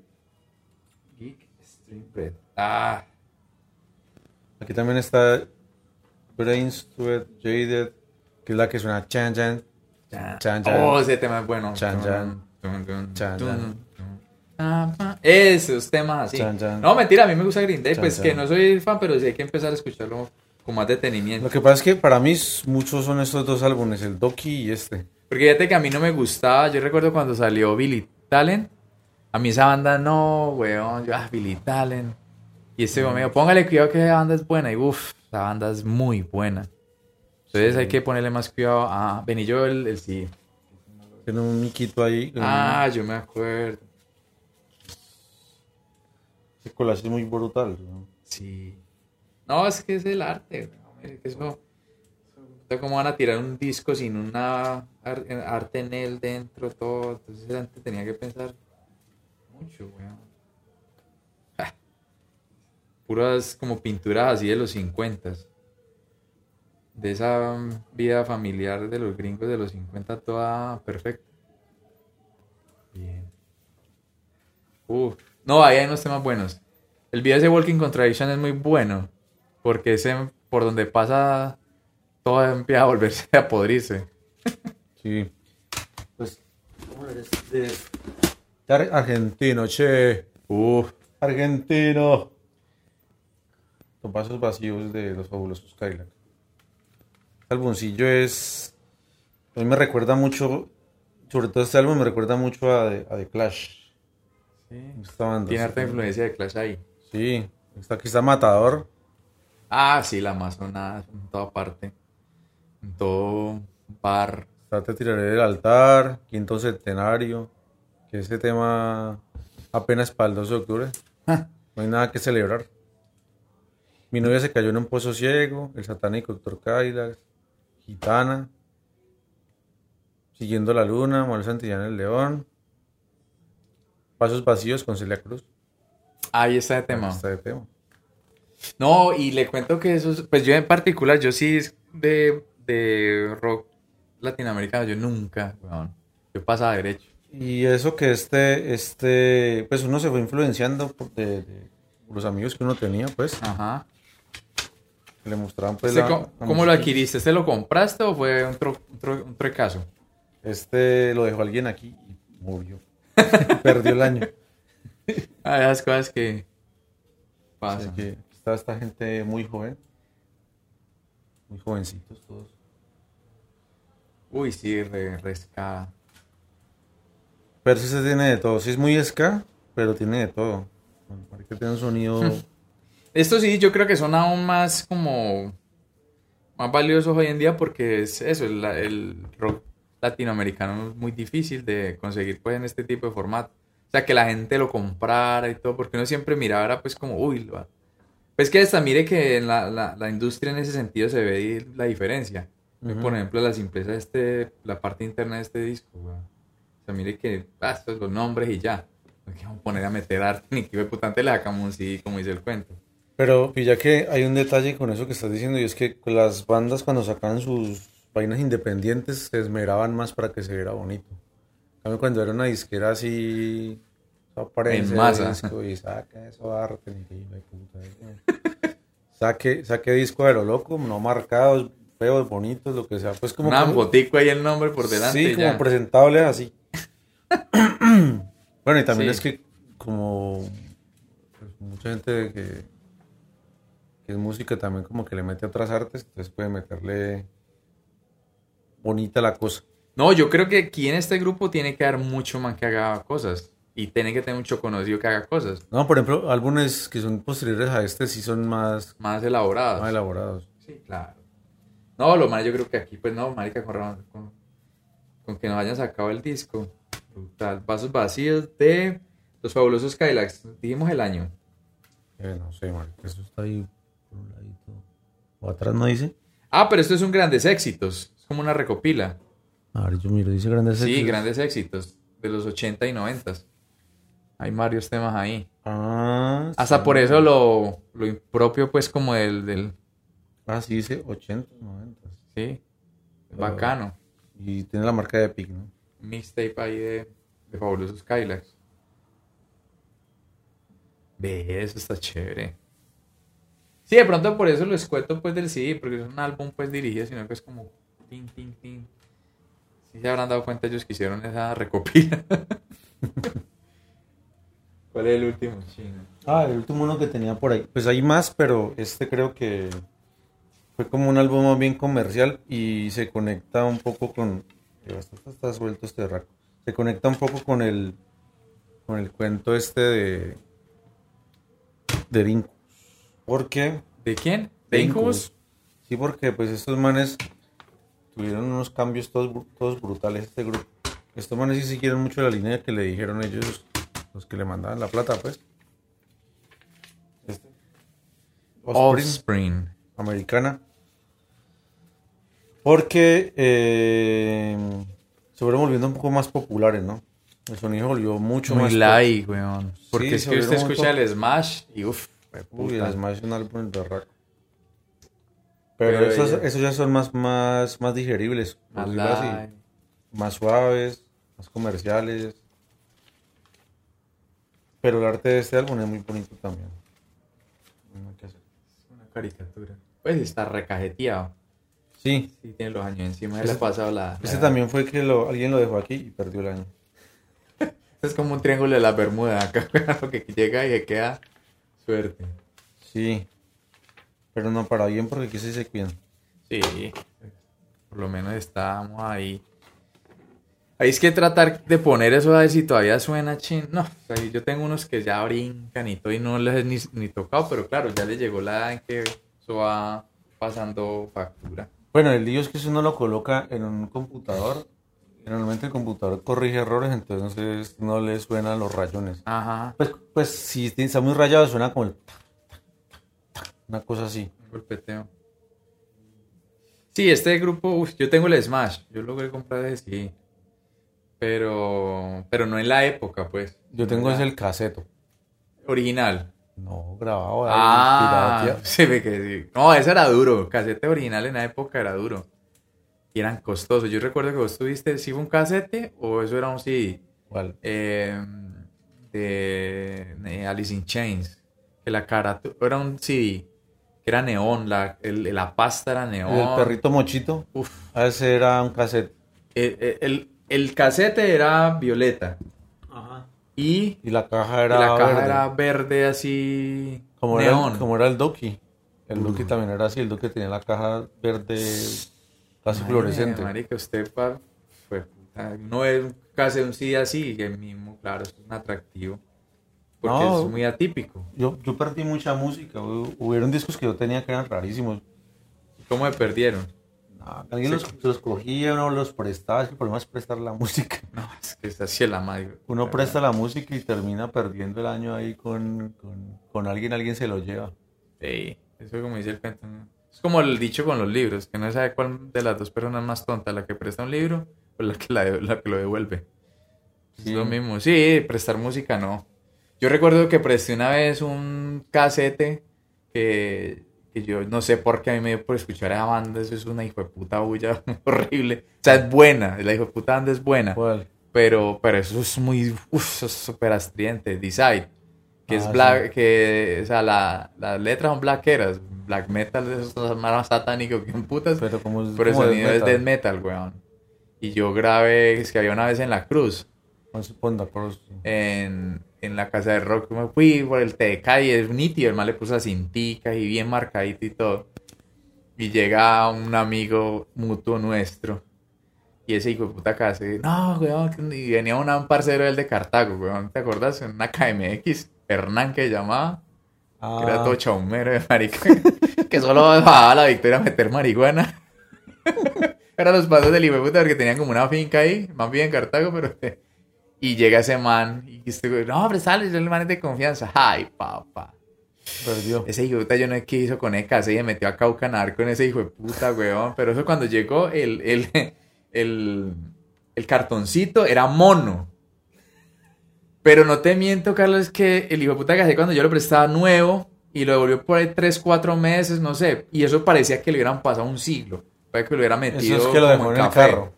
Geek Stream Bread. Ah, Aquí también está Brain Sweat Jaded, que es la que suena chan chan. Chan, Chan. Oh, ese tema es bueno. Chan, chan. Chan, chan. Esos temas así. Chan, chan. No, mentira, a mí me gusta Green Day, Chan, pues que no soy fan, pero sí hay que empezar a escucharlo con más detenimiento. Lo que pasa es que para mí muchos son estos dos álbumes, el Doki y este. Porque fíjate que a mí no me gustaba, yo recuerdo cuando salió Billy Talent, a mí esa banda no, weón, yo, ah, Billy Talent. Y este me dijo, póngale cuidado que esa banda es buena, y uff, esa banda es muy buena. Entonces hay que ponerle más cuidado a Benillo el, el sí. Tiene un miquito ahí. Ah, yo me acuerdo. Ese collage es muy brutal. ¿no? Sí. No, es que es el arte, weón, es que eso... eso- ¿Cómo van a tirar un disco sin una ar- arte en él dentro, todo? Entonces antes tenía que pensar mucho, weón. Ah. Puras como pinturas así de los 50 De esa mm, vida familiar de los gringos de los 50 toda perfecta. Bien. Uf. No, ahí hay unos temas buenos. El video de ese Walking Contradiction es muy bueno. Porque ese por donde pasa todo empieza a volverse a podrirse. Sí. Pues, ¿cómo eres? De... Argentino, che. Uf. Argentino. Los vasos vacíos de los fabulosos Cadillacs. Este álbumcillo es. A mí me recuerda mucho. Sobre todo este álbum me recuerda mucho a a The Clash. Esta banda. Tiene sí. harta influencia de Clash ahí. Sí. Está, aquí está Matador. Ah, sí, la más sonada en toda parte. En todo bar. Está Te tiraré del altar. Quinto centenario. Que ese tema apenas para el 2 de octubre. Ah. No hay nada que celebrar. Mi novia se cayó en un pozo ciego. El satánico Doctor Cadillac. Gitana. Siguiendo la luna. Manuel Santillán el León. Pasos vacíos con Celia Cruz. Ahí está el tema. Está de tema. No, y le cuento que eso, es- pues yo en particular, yo sí es de, de rock latinoamericano, yo nunca, weón. Yo pasaba derecho. Y eso que este, este, pues uno se fue influenciando por, de, de los amigos que uno tenía, pues, Ajá. que le mostraban pues ¿Este la- co- la ¿Cómo lo adquiriste? ¿Este lo compraste o fue un, tro, un, tro- un truecazo? Este lo dejó alguien aquí y murió. [LAUGHS] Perdió el año. Ah, esas cosas que pasan. que está esta gente muy joven. Muy jovencitos todos. Uy, sí, re, rescada. Pero sí se tiene de todo. Sí es muy ska, pero tiene de todo. Bueno, Parece que tiene un sonido. [LAUGHS] Estos sí, yo creo que son aún más como más valiosos hoy en día porque es eso, el, el rock latinoamericano es muy difícil de conseguir pues en este tipo de formato. O sea, que la gente lo comprara y todo, porque uno siempre miraba, era pues como, uy, lo pues que hasta mire que en la, la, la industria en ese sentido se ve la diferencia. Ujú. Por ejemplo, la simpleza de este, la parte interna de este disco, weón. O sea, mire que, ah, estos los nombres y ya. No vamos a poner a meter arte [LAUGHS] ni que putante le sacamos, sí, como dice el cuento. Pero pilla que hay un detalle con eso que estás diciendo y es que las bandas cuando sacaban sus vainas independientes se esmeraban más para que se viera bonito. Cambio, cuando era una disquera así, aparece En masa. disco y saca eso arte, puta, eh. Saque, saque disco de lo loco, no marcados, feos, bonitos, lo que sea. Pues como Una como- botico ahí el nombre por delante. Sí, y como ya. presentable así. [COUGHS] bueno, y también Sí. es que como pues, mucha gente que, que es música también como que le mete otras artes, entonces puede meterle bonita la cosa. No, yo creo que aquí en este grupo tiene que haber mucho man que haga cosas. Y tiene que tener mucho conocido que haga cosas. No, por ejemplo, álbumes que son posteriores a este sí son más, Más elaboradas. más elaborados. Sí, claro. No, lo malo yo creo que aquí, pues no, marica, con, con, con que nos hayan sacado el disco. Brutal. Vasos vacíos de los fabulosos Kylax. Dijimos el año. Eh, no sé, marica, eso está ahí por un ladito. ¿O atrás no dice? Ah, pero esto es un grandes éxitos. Como una recopila. A ver, yo miro, dice grandes Sí, éxitos. grandes éxitos. De los 80 y 90. Hay varios temas ahí. Ah, Hasta sí. por eso lo, lo impropio, pues, como del, del Ah, sí, dice 80, 90. sí, bacano. Y tiene la marca de Epic, ¿no? Mixtape ahí de, de fabulosos Kylax. Ve, eso está chévere. Sí, de pronto por eso lo escueto pues del CD, porque es un álbum pues dirigido, sino que es como tin, tin, tin. Sí se habrán dado cuenta ellos que hicieron esa recopila. [LAUGHS] ¿Cuál es el último? Chino. Ah, el último uno que tenía por ahí. Pues hay más, pero este creo que fue como un álbum más bien comercial y se conecta un poco con... eh, Bastante está suelto este raco. Se conecta un poco con el con el cuento este de de Vincus. Porque ¿De quién? ¿De Incubus. Incubus? Sí, porque pues estos manes tuvieron unos cambios todos, todos brutales este grupo. Estos manes sí siguieron mucho la línea que le dijeron ellos, los que le mandaban la plata, pues. Este. Offspring, Offspring. americana. Porque eh, se fueron volviendo un poco más populares, ¿no? El sonido volvió mucho Muy más... pop. light, weón. Porque Sí, es que usted escucha el Smash y uff, Uy, el Smash es un álbum de berraco. Pero Pero, esos, ella- esos ya son más, más, más digeribles, más así. suaves, más comerciales. Pero el arte de este álbum es muy bonito también. No hay que hacer. Una caricatura. Pues está recajeteado. Sí, Sí, tiene los años encima. Ese- le ha pasado la. la- también fue que lo, alguien lo dejó aquí y perdió el año. [LAUGHS] Es como un triángulo de la Bermuda. Acá, [LAUGHS] que llega y se queda. Suerte. Sí, pero no para bien porque aquí sí se cuidan. Sí. Por lo menos estamos ahí. Ahí es que tratar de poner eso a ver si todavía suena chin. No, o sea, yo tengo unos que ya brincan y todo y no les he ni, ni tocado, pero claro, ya les llegó la edad en que eso va pasando factura. Bueno, el lío es que si uno lo coloca en un computador, generalmente el computador corrige errores, entonces no le suenan los rayones. Ajá. Pues, pues si está muy rayado suena como el... Una cosa así. Un golpeteo. Sí, este grupo, uf, yo tengo el Smash. Yo logré comprar ese sí. Pero, pero no en la época, pues. Yo tengo es el caseto. original. No, grabado. Ah, [LAUGHS] se que sí. No, ese era duro. Casete original en la época era duro. Y eran costosos. Yo recuerdo que vos tuviste, ¿sí fue un casete o eso era un CD? ¿Cuál? Eh, de, de Alice in Chains. Que la cara era un CD. Que era neón. La, el- la pasta era neón. El perrito mochito. Uf. A ese era un cassette. El, el, el- el casete era violeta. Y, Y la caja y era la caja verde. era verde así. como, era neón. el, como era el Doki. El Doki también era así. El Doki tenía la caja verde casi Ay, fluorescente. Marica, usted pa, fue puta, no es un casi un CD así, que mismo, claro, es un atractivo. Porque No. es muy atípico. Yo, yo perdí mucha música. hu- Hubieron discos que yo tenía que eran rarísimos. ¿Cómo se perdieron? No, alguien los, los cogía, uno los prestaba. Es que el problema es prestar la música. [LAUGHS] No, es que es así la madre. Uno presta la música y termina perdiendo el año ahí con, con, con alguien. Alguien se lo lleva. Sí, eso como dice el cuento. ¿no? Es como el dicho con los libros, que no sabe cuál de las dos personas es más tonta, la que presta un libro o la que, la, la que lo devuelve. Sí. Es lo mismo. Sí, prestar música no. Yo recuerdo que presté una vez un casete que, que yo no sé por qué a mí me dio por escuchar a esa banda. Eso es una hijo de puta bulla [LAUGHS] horrible. O sea, es buena. La hijo de puta banda es buena. ¿Cuál? Pero, pero eso es muy, uf, eso es súper astridente. Decide. Que es Ah, black, sí. que, o sea, la- las letras son blackeras. Black metal eso es más satánico que un putas. Pero como es Pero el como sonido es death metal, weón. Y yo grabé, es que había una vez en la cruz, acuerdo, sí. en, en la casa de rock, me fui por el TDK y es nítido, el man le puso a cintica y bien marcadito y todo. Y llega un amigo mutuo nuestro Y ese hijo de puta case, no, weón, y venía una- un parcero del de Cartago, weón, ¿te acuerdas? En una KMX, Hernán que llamaba, Ah, que era todo chaumero de marica, [LAUGHS] que solo bajaba la victoria a meter marihuana. [LAUGHS] Eran los pasos del hijo de puta porque tenían como una finca ahí, más bien en Cartago, pero... Y llega ese man, y este güey, no, hombre, sale, el man es de confianza. Ay, papá. perdió. Ese hijo de puta yo no sé qué hizo con y se metió a caucanar con ese hijo de puta, weón. Pero eso cuando llegó, el, el, [LAUGHS] el, el cartoncito era mono. Pero no te miento, Carlos, que el hijo de puta que cuando yo lo prestaba nuevo y lo devolvió por ahí 3, 4 meses, no sé. Y eso parecía que le hubieran pasado un siglo. Para que lo hubiera metido. Eso es que lo dejó en el café. carro.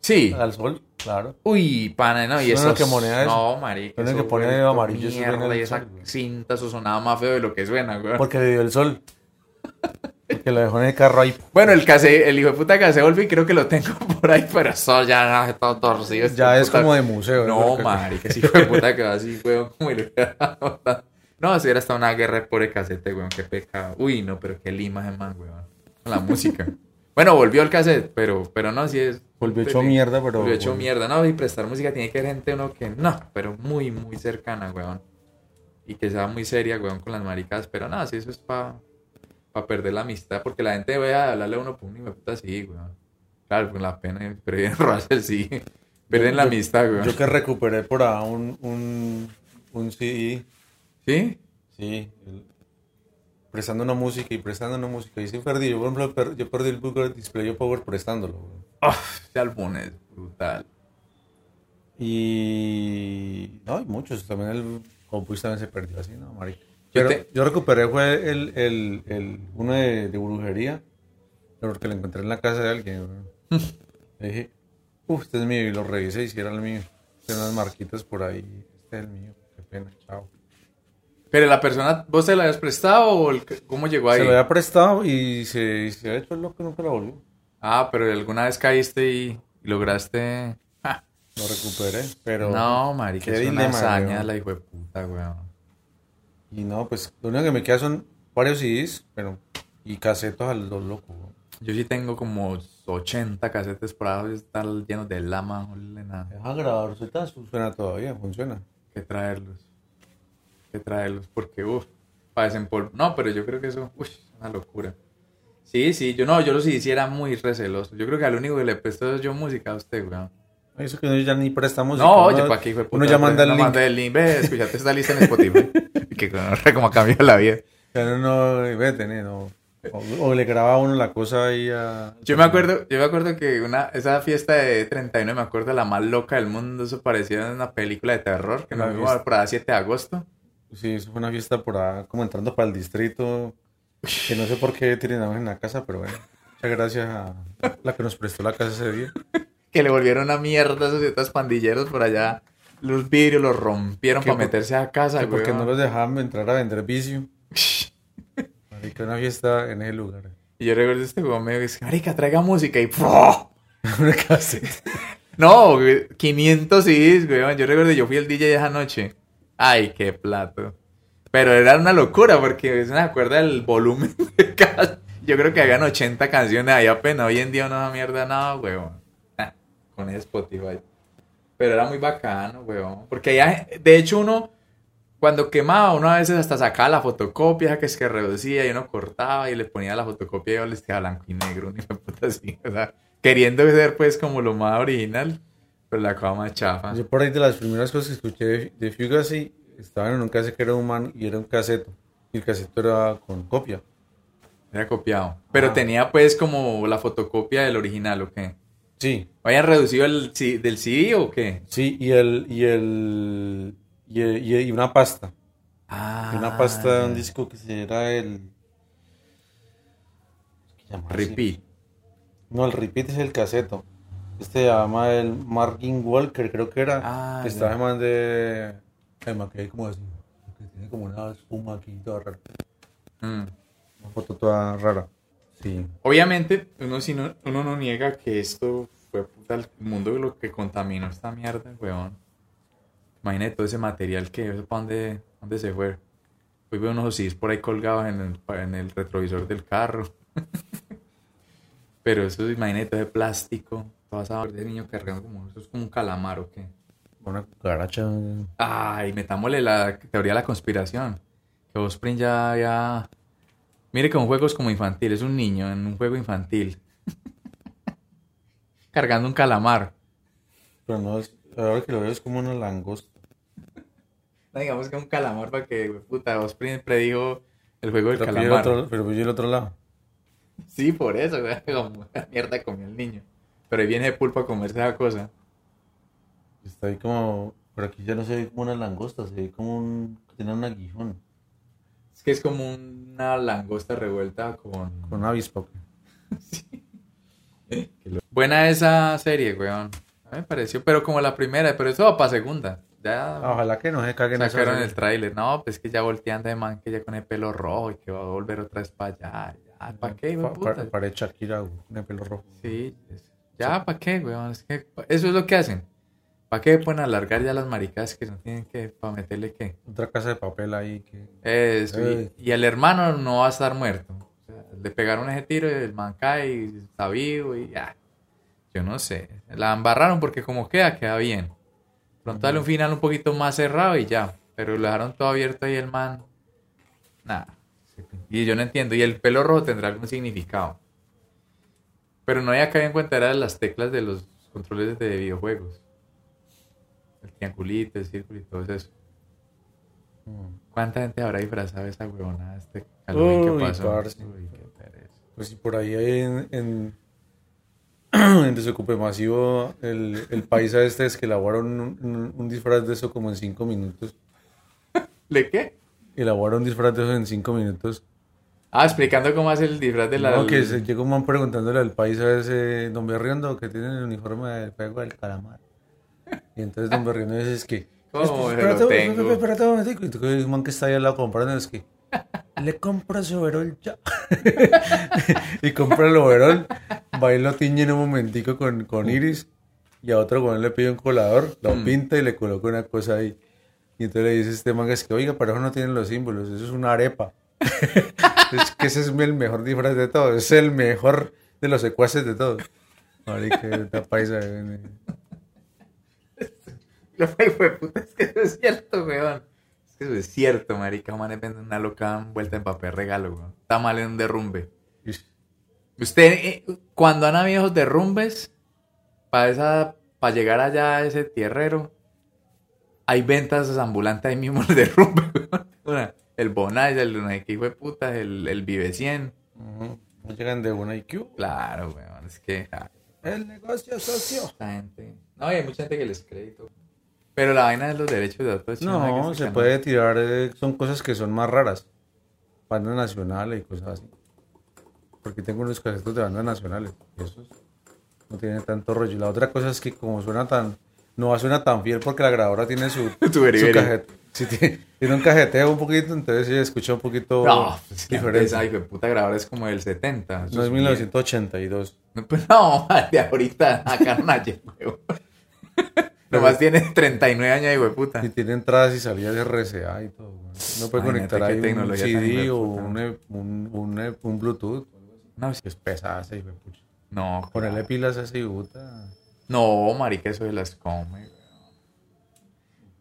Sí. Al sol, claro. Uy, pana, no, y Eso no que moneda. No, marica. Eso que como amarillo, Mierda, y esa cinta, eso sonaba más feo de lo que suena, güey. Porque le dio el sol. Porque lo dejó en el carro ahí. Bueno, el case, el hijo de puta que se volvió y creo que lo tengo [LAUGHS] por ahí, pero eso ya está todo torcido. este Ya es puta. como de museo. No, marica, ese hijo de puta que va así, weón. [LAUGHS] No, si hubiera estado una guerra por el casete, weón, qué pecado. Uy, no, pero qué lima man, weón. La música. Bueno, volvió el cassette, pero, pero no, sí es... Volvió hecho mierda, pero. Volvió hecho mierda, no, y prestar música tiene que haber gente uno que no, pero muy, muy cercana, weón. Y que sea muy seria, weón, con las maricas, pero no, sí, eso es para pa perder la amistad, porque la gente ve a hablarle a uno por un hijo puta así, weón. Claro, con la pena, pero bien [LAUGHS] Russell sí. Pierden la amistad, weón. Yo que recuperé por ahí un, un, un CD. ¿Sí? Sí. el- prestando una música y prestando una música. Y sí perdí. Yo, por ejemplo, per- yo perdí el Google Display Power prestándolo. güey. Ese álbum es brutal. Y. No, hay muchos. También el Compus también se perdió así, ¿no, marica? Yo Pero te- yo recuperé fue el, el, el uno de, de brujería. Porque lo encontré en la casa de alguien. [LAUGHS] Le dije, uff, este es mío. Y lo revisé y si era el mío. Tiene unas marquitas por ahí. Este es el mío. Qué pena, chao. Pero la persona, ¿vos se la habías prestado o el- cómo llegó ahí? Se lo había prestado y se, y se ha hecho el loco y nunca lo volvió. Ah, pero alguna vez caíste y lograste... Ah, Lo recuperé, pero... no, marica, qué es una dilema, hazaña weón. la hijo de puta, weón. Y no, pues lo único que me queda son varios CDs, pero... Y casetos a los locos. güey. Yo sí tengo como 80 casetes por ahí, están llenos de lama, le nada. Deja grabar, suena todavía, funciona. que traerlos. Que traerlos, porque, uff, parecen por... No, pero yo creo que eso, uff, es una locura. Sí, sí, yo no, yo lo sí hiciera muy receloso. Yo creo que al único que le presto es yo música a usted, weón. Eso que uno ya ni prestamos. No, oye, ¿para qué? Uno ya manda el link. manda el link, ve, escuchate esta lista en Spotify. [LAUGHS] que no como ha cambiado la vida. Ya no, no, vete, ne, no. O, o le graba a uno la cosa ahí a... Yo me acuerdo, yo me acuerdo que una, esa fiesta de 31, me acuerdo la más loca del mundo, eso parecía una película de terror, que nos vimos ahí 7 de agosto. Sí, eso fue una fiesta por ahí, como entrando para el distrito. Que no sé por qué terminamos en la casa, pero bueno. Muchas gracias a la que nos prestó la casa ese día. que le volvieron una mierda a esos ciertos pandilleros por allá. Los vidrios los rompieron para por- meterse a casa, Que porque weón. no los dejaban entrar a vender vicio. [LAUGHS] Marica, una fiesta en ese lugar. Y yo recuerdo este juego medio que dice, marica, traiga música y [LAUGHS] caseta. [LAUGHS] No, güey, 500 CDs, weón. Yo recuerdo, yo fui el DJ esa noche. Ay, qué plato. Pero era una locura porque se me acuerda del volumen [LAUGHS] de cada... Yo creo que habían 80 canciones ahí apenas. Hoy en día no da mierda nada, weón. Ah, Con Spotify. Pero era muy bacano, weón. Porque ya, de hecho, uno, cuando quemaba, uno a veces hasta sacaba la fotocopia que es que reducía y uno cortaba y le ponía la fotocopia y yo les blanco y negro, de puta así. Queriendo ser pues como lo más original, pero la cosa más chafa. Yo por ahí de las primeras cosas que escuché de, de Fugazi, estaban en un cassette que era un man y era un caseto. Y el caseto era con copia. Era copiado. Pero Ah. tenía pues como la fotocopia del original, ¿o qué? Sí, ¿Habían reducido el del CD o qué? sí, y el, y el, y, el- y- una pasta. Ah. Y una pasta de un disco que se era el... Repeat. No, el repeat es el caseto. Este llama el Margin Walker, creo que era. Ah, Está además de... Además que hay como así. Que tiene como una espuma aquí toda rara. Mm. Una foto toda rara. Sí. Obviamente, uno, si no, uno no niega que esto fue puta el mundo lo que contaminó esta mierda, weón. Imagínate todo ese material que, ¿para dónde, dónde se fue? Hoy veo unos CDs por ahí colgados en el, en el retrovisor del carro. [LAUGHS] Pero eso, imagínate, todo ese plástico, vas a ver de niño cargando como, eso es como un calamar o qué. Una cucaracha. Ay, metámosle la teoría de la conspiración. Que Osprey ya, ya... Mire que un juego es como infantil, es un niño en un juego infantil. [LAUGHS] Cargando un calamar. Pero no es, ahora que lo veo es como una langosta. No digamos que un calamar para que, puta, Osprey predijo el juego del Pero calamar. otro, pero pillé el otro lado. Sí, por eso, güey. [LAUGHS] Como mierda comió el niño. Pero ahí viene de pulpo a comerse esa cosa. Está ahí como. Pero aquí ya no se ve como una langosta, se ve como un. Tiene un aguijón. Es que es como una langosta revuelta con... Con un avispa. [LAUGHS] Qué lo- Buena esa serie, weón. A mí me pareció, pero como la primera, pero eso va para segunda. Ya Ojalá que no se caguen sacaron el tráiler. No, pues que ya voltean de man que ya con el pelo rojo y que va a volver otra vez para allá. ¿para qué, Pa- pa- puta? Parece Shakira, güey, con el pelo rojo. Sí, es- ya, ¿para qué, weón? Es que eso es lo que hacen. ¿Para qué pueden alargar ya las maricas que no tienen que, para meterle qué? Otra casa de papel ahí que. Eso, y, el hermano no va a estar muerto. O sea, le pegaron ese tiro y el man cae y está vivo y ya. Yo no sé. La embarraron porque como queda, queda bien. Pronto darle un final un poquito más cerrado y ya. Pero lo dejaron todo abierto ahí el man. Nada. Y yo no entiendo. Y el pelo rojo tendrá algún significado. Pero no había caído en cuenta era las teclas de los controles de videojuegos. El triangulito, el círculo y todo eso. ¿Cuánta gente habrá disfrazado esa huevona este Halloween que pasó? Uy, qué. Pues si por ahí hay en, en, [CLEARS THROAT] en Desocupe Masivo, el, el paisa este es que elaboraron un, un- un disfraz de eso como en cinco minutos. [LAUGHS] ¿Le qué? Elaboraron un disfraz de eso en cinco minutos. Ah, explicando cómo hace el disfraz de la... No, que se llegó un man preguntándole al paisa ese, don Berriondo, que tiene el uniforme del juego del calamar. Y entonces don Berriondo dice, es que... ¿Cómo espérate, lo espérate, espérate un momentico. Y entonces un man que está ahí al lado comprando es que... Le compra su overol ya. [LAUGHS] y compra el overol, va y lo tiñe en un momentico con, con iris. Y a otro con le pide un colador, lo Mm. pinta y le coloca una cosa ahí. Y entonces le dice este man es que, oiga, pero eso no tiene los símbolos, eso es una arepa. [LAUGHS] es que ese es el mejor disfraz de todos, es el mejor de los secuaces de todos. Marica, esta paisa. eh, Lo fue, fue puta, es que eso es cierto, weón. Es que eso es cierto, marica. Man, vende una loca envuelta en papel regalo, weón. Está mal en un derrumbe. Usted, eh, cuando han habido derrumbes, para esa, para llegar allá a ese tierrero, hay ventas ambulantes ahí mismo en el derrumbe, [LAUGHS] weón. Una, El Bonais, el hijo de puta, el, el Vive 100. Ujú. No llegan de una IQ. Claro, weón. Es que, ah, El negocio socio. esta gente. No, hay mucha gente que les crédito. Pero la vaina de los derechos de autor. No, se puede tirar, eh, son cosas que son más raras. Bandas nacionales y cosas así. Porque tengo unos casetos de bandas nacionales. y esos no tienen tanto rollo. Y la otra cosa es que como suena tan, no suena tan fiel porque la grabadora tiene su, [LAUGHS] su beri. Sí, tiene, [LAUGHS] tiene un cajeteo un poquito, entonces sí escucha un poquito No, pues diferente. ay, puta grabadora es como del 70. eso no es bien. 1982. No, Pues no, [LAUGHS] de ahorita sacaron ayer, huevo. Nomás tiene 39 años, de puta. Y tiene entradas y salidas de RCA y todo. güey. No puede conectar ahí un CD o un, un, un, un Bluetooth. No, sí. Es pesada esa no, Ponerle pilas a esa puta. no, marica, eso se las come.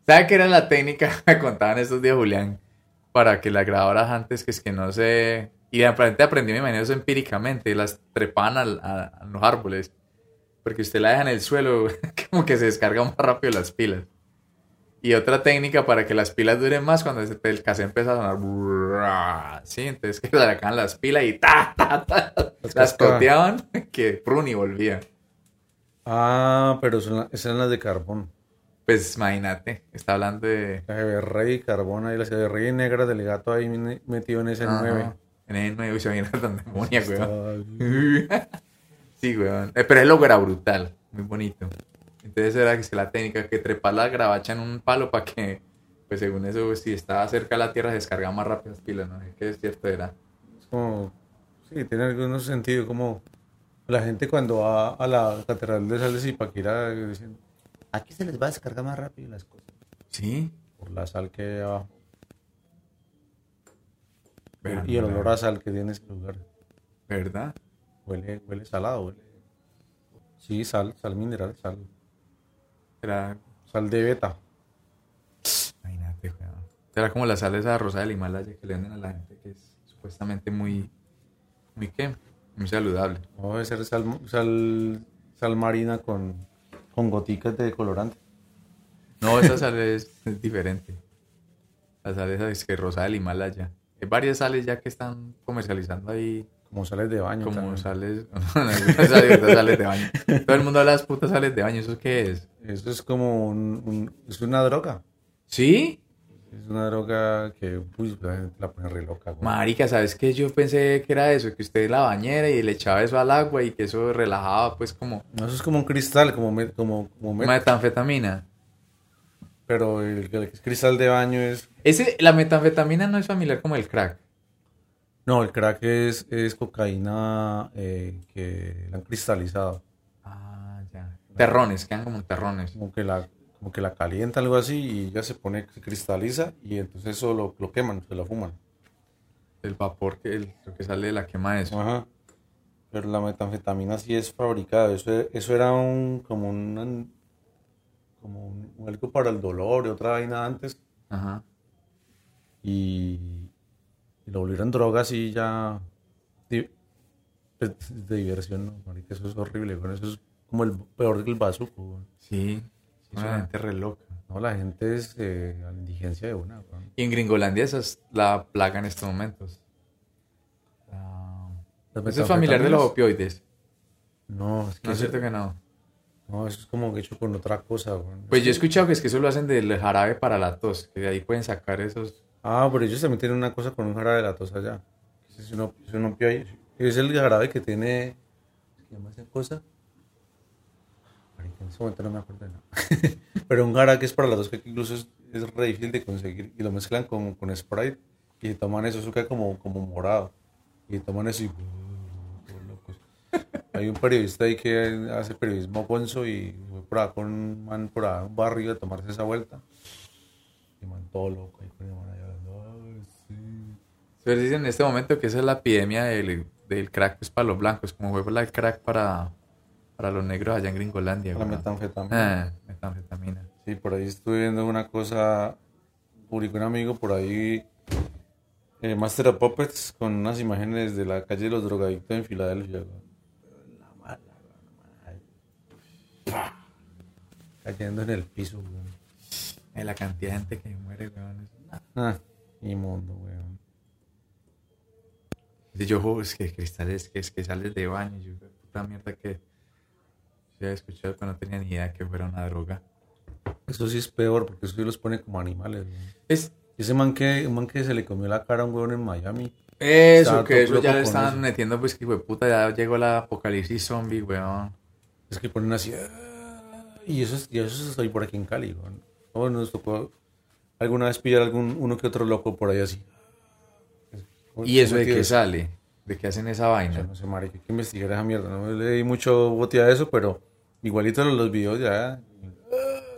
¿Sabe qué era la técnica? [LAUGHS] Me contaban estos días, Julián, para que las grabadoras antes, que es que no se... Y de repente aprendí, me imagino eso empíricamente, las trepaban al- a, a los árboles. Porque usted la deja en el suelo, [LAUGHS] como que se descargan más rápido las pilas. Y otra técnica para que las pilas duren más cuando el cassette empieza a sonar. [LAUGHS] Sí, entonces que le sacaban las pilas y ta, ta, ta. Las Las coteaban, que prun y volvía. Ah, pero son la- esas son las de carbón. Pues imagínate, está hablando de. La rey y carbón ahí, de rey negra del gato ahí metido en ese Ajá. 9. En el 9 y se viene tan demonia, weón. [LAUGHS] Sí, weón. Eh, Pero el logo era brutal, muy bonito. Entonces era que la técnica que trepar la gravacha en un palo para que, pues según eso, si estaba cerca de la tierra, se descargaba más rápido las pilas, ¿no? Que es cierto era. Es como, sí, tiene algún sentido, como la gente cuando va a la catedral de Sal de Zipaquirá dicen, aquí se les va a descargar más rápido las cosas, Sí. por la sal que hay abajo. Verdad. Y el olor a sal que tiene ese lugar. ¿Verdad? Huele, huele salado, huele. Sí, sal, sal mineral, sal. Era, Sal de beta. imagínate. Era como la sal esa rosa del Himalaya que le venden a la gente que es supuestamente muy, muy qué, muy saludable. No, debe ser sal, sal, sal marina con, con goticas de colorante. No, esa sal es, es diferente. La sal esa es que rosa del Himalaya. Hay varias sales ya que están comercializando ahí Como sales de baño. como también. sales, [LAUGHS] sales de baño. Todo el mundo habla de las putas sales de baño, ¿eso qué es? Eso es como un, un- es una droga. ¿Sí? Es una droga que uy, la pone re loca. güey. Marica, ¿sabes qué? Yo pensé que era eso, que usted la bañera y le echaba eso al agua y que eso relajaba pues como No, eso es como un cristal, como, me- como, como me- metanfetamina. pero el, el cristal de baño es... Ese, la metanfetamina no es familiar como el crack. No, el crack es, es cocaína eh, que la han cristalizado. Ah, ya. Terrones, quedan como terrones. Como que la, como que la calienta, algo así, y ya se pone, se cristaliza, y entonces eso lo, lo queman, se lo fuman. El vapor que, el- que sale de la quema de eso. Ajá. Pero la metanfetamina sí es fabricada. Eso, eso era un como un como un, algo para el dolor y otra vaina antes. Ajá. Y, y lo volvieron drogas y ya di- pues, de diversión, ¿no? Marica, eso es horrible. güey. Eso es como el peor que el bazuco. güey. Sí. Una suena. gente re loca. No, la gente es eh, a la indigencia de una. güey. Y en Gringolandia esa es la plaga en estos momentos. Ah, Eso es familiar de los opioides. No, es que No es cierto que no. no, eso es como hecho con otra cosa. güey. Pues yo he escuchado que es que eso lo hacen del jarabe para la tos, que de ahí pueden sacar esos. Ah, pero ellos también tienen una cosa con un jarabe de la tos allá. Es un, es un. Es el jarabe que tiene. ¿Qué se llama esa cosa? En ese momento no me acuerdo nada. [LAUGHS] pero un jarabe que es para la tos que incluso es, es re difícil de conseguir. Y lo mezclan con, con Sprite y toman eso, eso queda como, como morado. Y toman eso y. locos. Hay un periodista ahí que hace periodismo gonzo y fue por ahí con un man por ahí, un barrio a tomarse esa vuelta. Y man todo loco ahí con el man allá hablando, "Ay, sí". Pero dicen en este momento que esa es la epidemia del, del crack pues, para los blancos, como fue la crack para, para los negros allá en Gringolandia. La weón. metanfetamina. Ah, metanfetamina. Sí, por ahí estuve viendo una cosa, publicó un amigo por ahí, eh, Master of Puppets, con unas imágenes de la calle de los drogadictos en Filadelfia. La mala, güey, ¡Pah! Cayendo en el piso, güey. Eh, la cantidad de gente que muere, weón. Ah, inmundo. Dice yo, "Jo, es que cristales, que es que sales de baño. y Yo, puta mierda que se había escuchado, pero no tenía ni idea que fuera una droga. Eso sí es peor, porque eso sí los pone como animales. Es Ese man que, man que se le comió la cara a un huevón en Miami. eso, que eso ya le estaban eso. metiendo, pues que de puta, ya llegó la apocalipsis zombie, weón. Es que ponen así. "Ah", Y eso, es- y eso estoy por aquí en Cali. güey. No, nos tocó alguna vez pillar algún uno que otro loco por ahí así. ¿Y eso de qué sale? ¿De qué hacen esa Yo vaina? no sé, marica, hay que investigar esa mierda. No le di mucho bote a eso, pero igualito los, los videos ya. ah,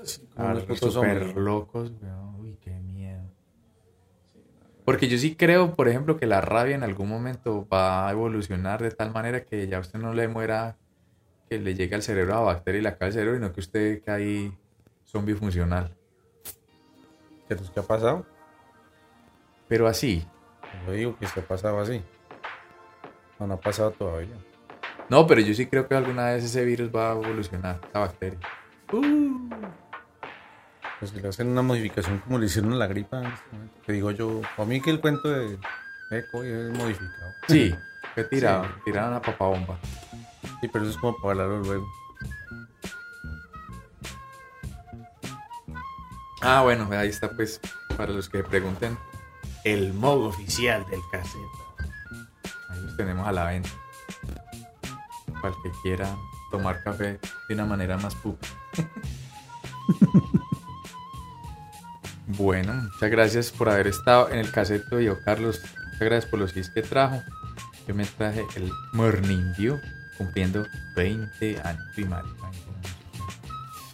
sí, como Ah, súper zombies. locos. Uy, qué miedo. Porque yo sí creo, por ejemplo, que la rabia en algún momento va a evolucionar de tal manera que ya usted no le muera, que le llegue al cerebro a la bacteria y le acabe el cerebro, sino que usted cae ahí zombie funcional. ¿Qué, ¿Qué ha pasado? Pero así. Yo digo que se ha pasado así. No, no ha pasado todavía. No, pero yo sí creo que alguna vez ese virus va a evolucionar, esa bacteria. Pues si le hacen una modificación como le hicieron a la gripa. en este momento, Que digo yo, a mí que el cuento de Eco es modificado. Sí, fue tirado, Sí. tiraron a papabomba. Sí, pero eso es como para hablarlo luego. Ah, bueno, ahí está pues, para los que pregunten, el modo oficial del cassette. Ahí los tenemos a la venta. Para el que quiera tomar café de una manera más pup. [LAUGHS] bueno, muchas gracias por haber estado en el caseto de yo, Carlos. Muchas gracias por los gifs que trajo. Yo me traje el Morning View cumpliendo 20 años. Uy, marica, 20 años.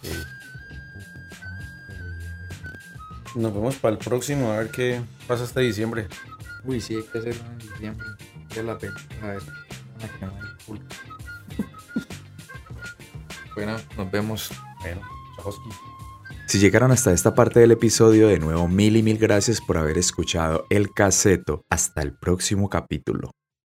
Sí. Nos vemos para el próximo, a ver qué pasa este diciembre. Uy, sí, hay que hacerlo en diciembre. Vale la pena. A ver, nos vemos. Bueno. Si llegaron hasta esta parte del episodio, de nuevo mil y mil gracias por haber escuchado el caseto. Hasta el próximo capítulo.